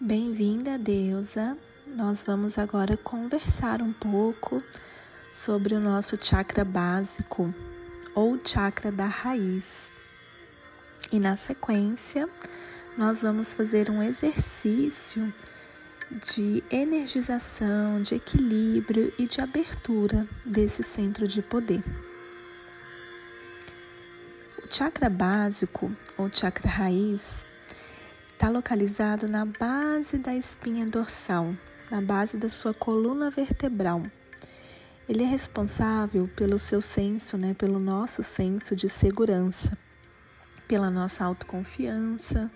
Bem-vinda, deusa. Nós vamos agora conversar um pouco sobre o nosso chakra básico ou chakra da raiz. E na sequência, nós vamos fazer um exercício de energização, de equilíbrio e de abertura desse centro de poder. O chakra básico ou chakra raiz está localizado na base da espinha dorsal, na base da sua coluna vertebral. Ele é responsável pelo seu senso, né, pelo nosso senso de segurança, pela nossa autoconfiança,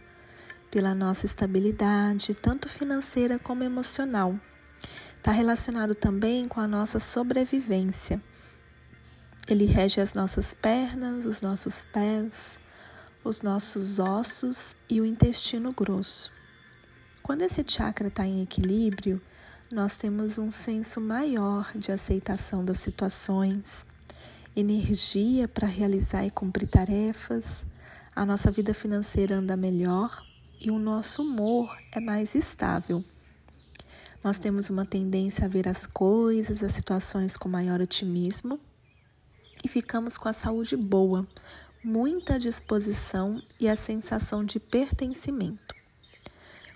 pela nossa estabilidade, tanto financeira como emocional. Está relacionado também com a nossa sobrevivência. Ele rege as nossas pernas, os nossos pés, os nossos ossos e o intestino grosso. Quando esse chakra está em equilíbrio, nós temos um senso maior de aceitação das situações, energia para realizar e cumprir tarefas, a nossa vida financeira anda melhor e o nosso humor é mais estável. Nós temos uma tendência a ver as coisas, as situações com maior otimismo e ficamos com a saúde boa, muita disposição e a sensação de pertencimento.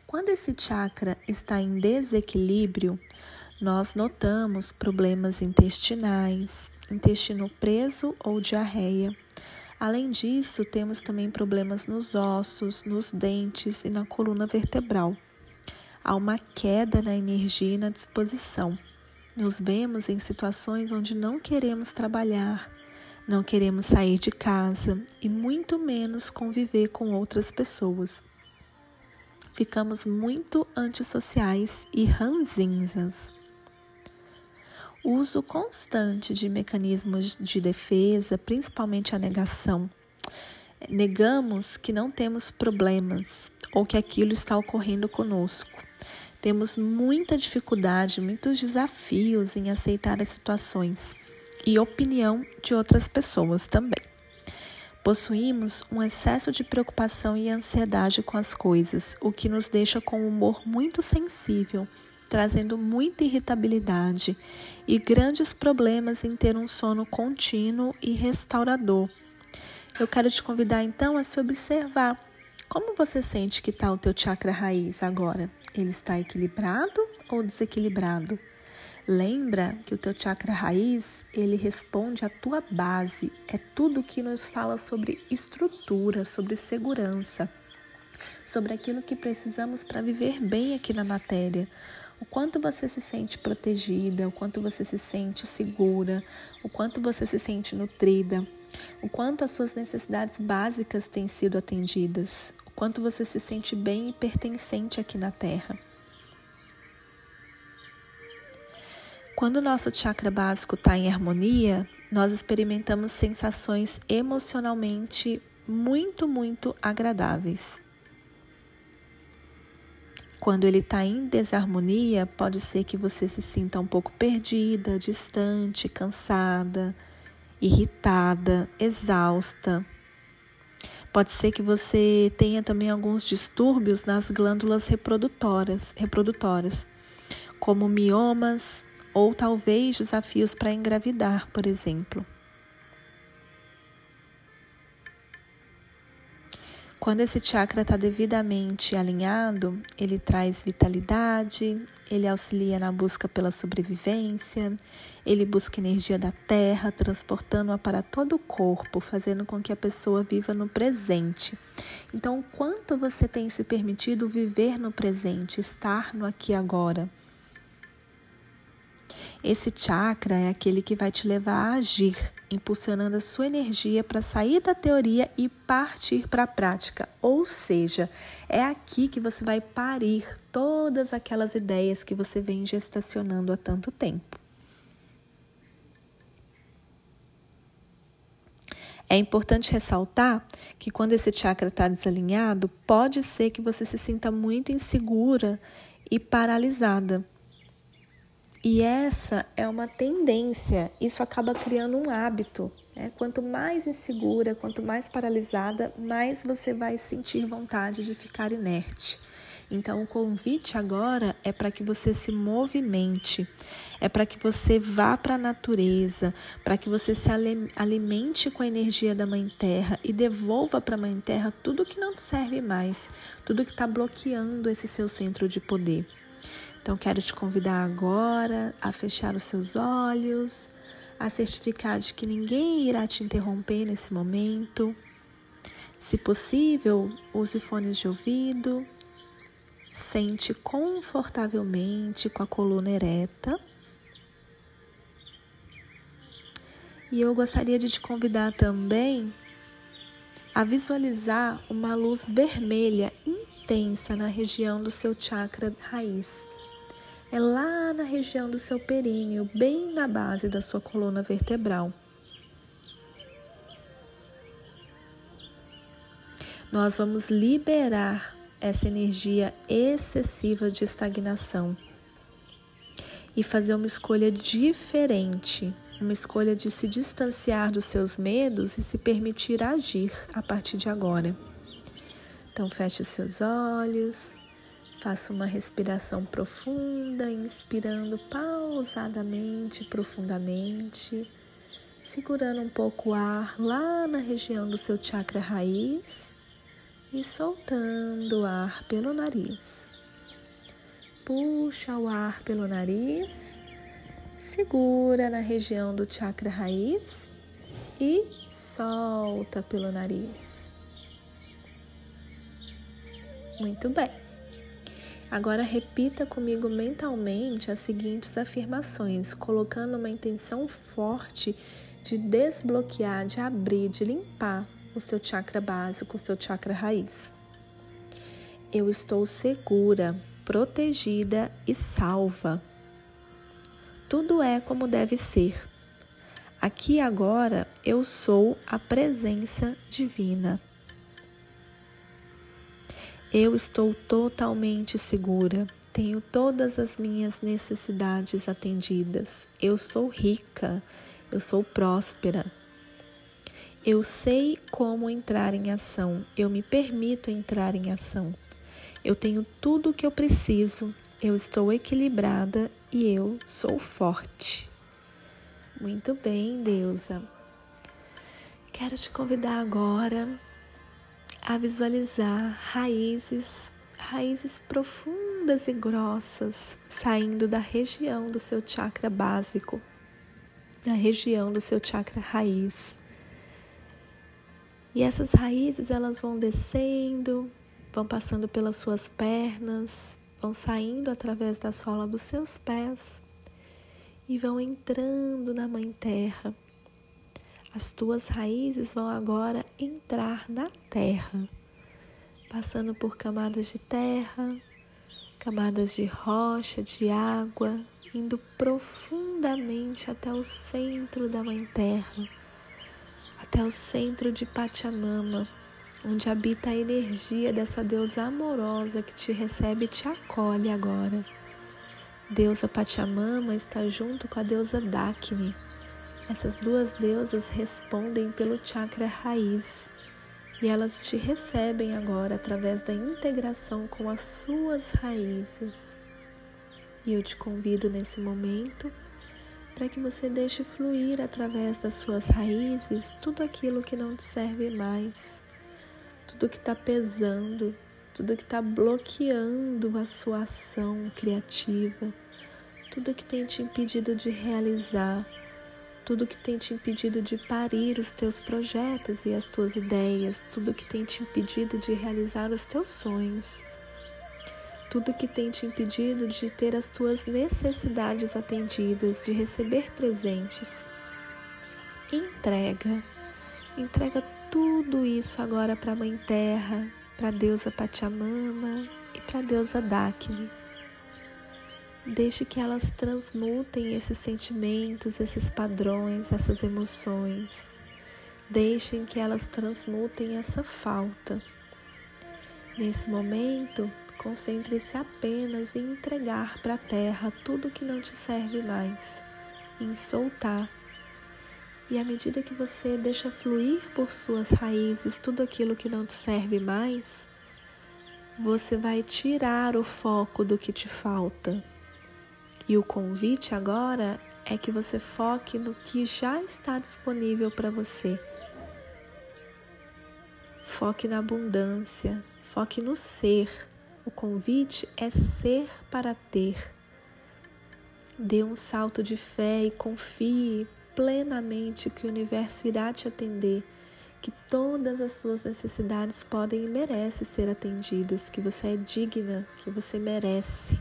Quando esse chakra está em desequilíbrio, nós notamos problemas intestinais, intestino preso ou diarreia. Além disso, temos também problemas nos ossos, nos dentes e na coluna vertebral. Há uma queda na energia e na disposição. Nos vemos em situações onde não queremos trabalhar, não queremos sair de casa e muito menos conviver com outras pessoas. Ficamos muito antissociais e ranzinzas. Uso constante de mecanismos de defesa, principalmente a negação. Negamos que não temos problemas ou que aquilo está ocorrendo conosco. Temos muita dificuldade, muitos desafios em aceitar as situações e opinião de outras pessoas também. Possuímos um excesso de preocupação e ansiedade com as coisas, o que nos deixa com um humor muito sensível, trazendo muita irritabilidade e grandes problemas em ter um sono contínuo e restaurador. Eu quero te convidar então a se observar. Como você sente que está o teu chakra raiz agora? Ele está equilibrado ou desequilibrado? Lembra que o teu chakra raiz, ele responde à tua base, é tudo que nos fala sobre estrutura, sobre segurança, sobre aquilo que precisamos para viver bem aqui na matéria. O quanto você se sente protegida, o quanto você se sente segura, o quanto você se sente nutrida, o quanto as suas necessidades básicas têm sido atendidas, o quanto você se sente bem e pertencente aqui na Terra. Quando o nosso chakra básico está em harmonia, nós experimentamos sensações emocionalmente muito, muito agradáveis. Quando ele está em desarmonia, pode ser que você se sinta um pouco perdida, distante, cansada, irritada, exausta. Pode ser que você tenha também alguns distúrbios nas glândulas reprodutoras, reprodutoras como miomas, ou talvez desafios para engravidar, por exemplo. Quando esse chakra está devidamente alinhado, ele traz vitalidade, ele auxilia na busca pela sobrevivência, ele busca energia da terra, transportando-a para todo o corpo, fazendo com que a pessoa viva no presente. Então, quanto você tem se permitido viver no presente, estar no aqui e agora? Esse chakra é aquele que vai te levar a agir, impulsionando a sua energia para sair da teoria e partir para a prática. Ou seja, é aqui que você vai parir todas aquelas ideias que você vem gestacionando há tanto tempo. É importante ressaltar que quando esse chakra está desalinhado, pode ser que você se sinta muito insegura e paralisada. E essa é uma tendência, isso acaba criando um hábito. Né? Quanto mais insegura, quanto mais paralisada, mais você vai sentir vontade de ficar inerte. Então, o convite agora é para que você se movimente, é para que você vá para a natureza, para que você se alimente com a energia da Mãe Terra e devolva para a Mãe Terra tudo que não serve mais, tudo que está bloqueando esse seu centro de poder. Então, quero te convidar agora a fechar os seus olhos, a certificar de que ninguém irá te interromper nesse momento. Se possível, use fones de ouvido, sente confortavelmente com a coluna ereta. E eu gostaria de te convidar também a visualizar uma luz vermelha intensa na região do seu chakra raiz é lá na região do seu períneo, bem na base da sua coluna vertebral. Nós vamos liberar essa energia excessiva de estagnação e fazer uma escolha diferente, uma escolha de se distanciar dos seus medos e se permitir agir a partir de agora. Então, feche seus olhos Faça uma respiração profunda, inspirando pausadamente, profundamente, segurando um pouco o ar lá na região do seu chakra raiz e soltando o ar pelo nariz. Puxa o ar pelo nariz, segura na região do chakra raiz e solta pelo nariz. Muito bem. Agora repita comigo mentalmente as seguintes afirmações, colocando uma intenção forte de desbloquear, de abrir, de limpar o seu chakra básico, o seu chakra raiz. Eu estou segura, protegida e salva. Tudo é como deve ser. Aqui agora eu sou a presença divina. Eu estou totalmente segura, tenho todas as minhas necessidades atendidas. Eu sou rica, eu sou próspera. Eu sei como entrar em ação, eu me permito entrar em ação. Eu tenho tudo o que eu preciso, eu estou equilibrada e eu sou forte. Muito bem, deusa. Quero te convidar agora a visualizar raízes, raízes profundas e grossas saindo da região do seu chakra básico, da região do seu chakra raiz. E essas raízes elas vão descendo, vão passando pelas suas pernas, vão saindo através da sola dos seus pés e vão entrando na Mãe Terra as tuas raízes vão agora entrar na terra, passando por camadas de terra, camadas de rocha, de água, indo profundamente até o centro da Mãe Terra, até o centro de Pachamama, onde habita a energia dessa deusa amorosa que te recebe e te acolhe agora. Deusa Pachamama está junto com a deusa Dakini essas duas deusas respondem pelo chakra raiz. E elas te recebem agora através da integração com as suas raízes. E eu te convido nesse momento para que você deixe fluir através das suas raízes tudo aquilo que não te serve mais, tudo que está pesando, tudo que está bloqueando a sua ação criativa, tudo que tem te impedido de realizar tudo que tem te impedido de parir os teus projetos e as tuas ideias, tudo que tem te impedido de realizar os teus sonhos, tudo que tem te impedido de ter as tuas necessidades atendidas, de receber presentes. Entrega, entrega tudo isso agora para a Mãe Terra, para a deusa Pachamama e para a deusa Dakini Deixe que elas transmutem esses sentimentos, esses padrões, essas emoções. Deixem que elas transmutem essa falta. Nesse momento, concentre-se apenas em entregar para a terra tudo que não te serve mais, em soltar. E à medida que você deixa fluir por suas raízes tudo aquilo que não te serve mais, você vai tirar o foco do que te falta. E o convite agora é que você foque no que já está disponível para você. Foque na abundância, foque no ser. O convite é ser para ter. Dê um salto de fé e confie plenamente que o universo irá te atender, que todas as suas necessidades podem e merecem ser atendidas, que você é digna, que você merece.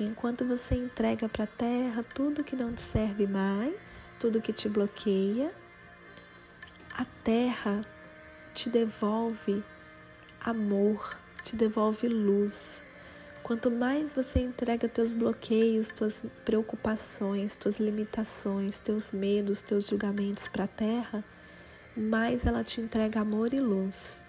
Enquanto você entrega para a terra tudo que não te serve mais, tudo que te bloqueia, a terra te devolve amor, te devolve luz. Quanto mais você entrega teus bloqueios, tuas preocupações, tuas limitações, teus medos, teus julgamentos para a terra, mais ela te entrega amor e luz.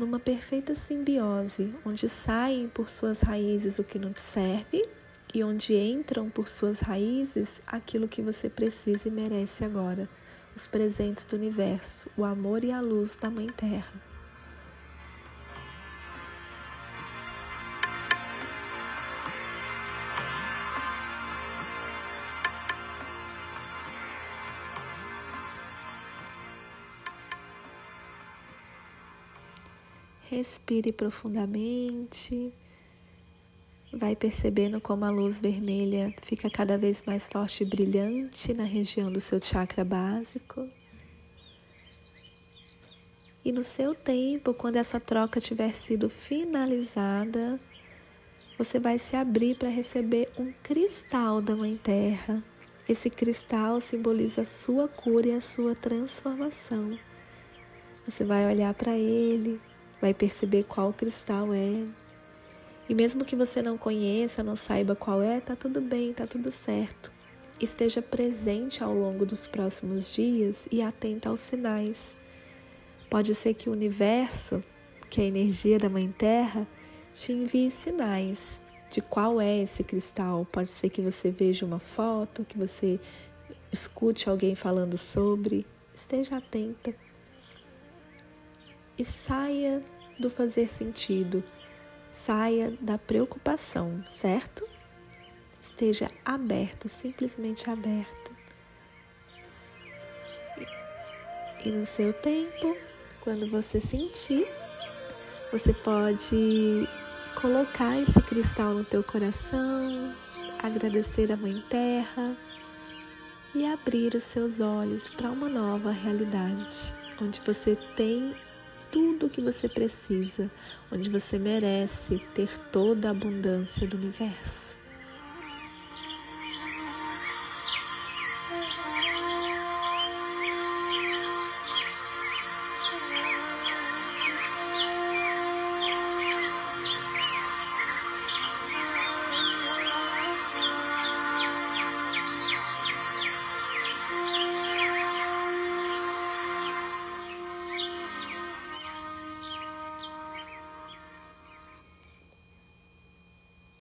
Numa perfeita simbiose, onde saem por suas raízes o que não te serve e onde entram por suas raízes aquilo que você precisa e merece agora, os presentes do universo, o amor e a luz da Mãe Terra. Respire profundamente. Vai percebendo como a luz vermelha fica cada vez mais forte e brilhante na região do seu chakra básico. E no seu tempo, quando essa troca tiver sido finalizada, você vai se abrir para receber um cristal da Mãe Terra. Esse cristal simboliza a sua cura e a sua transformação. Você vai olhar para ele, vai perceber qual cristal é, e mesmo que você não conheça, não saiba qual é, tá tudo bem, tá tudo certo. Esteja presente ao longo dos próximos dias e atenta aos sinais. Pode ser que o universo, que é a energia da Mãe Terra, te envie sinais de qual é esse cristal. Pode ser que você veja uma foto, que você escute alguém falando sobre. Esteja atenta e saia do fazer sentido Saia da preocupação, certo? Esteja aberta, simplesmente aberta. E no seu tempo, quando você sentir, você pode colocar esse cristal no teu coração, agradecer a Mãe Terra e abrir os seus olhos para uma nova realidade, onde você tem tudo o que você precisa, onde você merece ter toda a abundância do universo.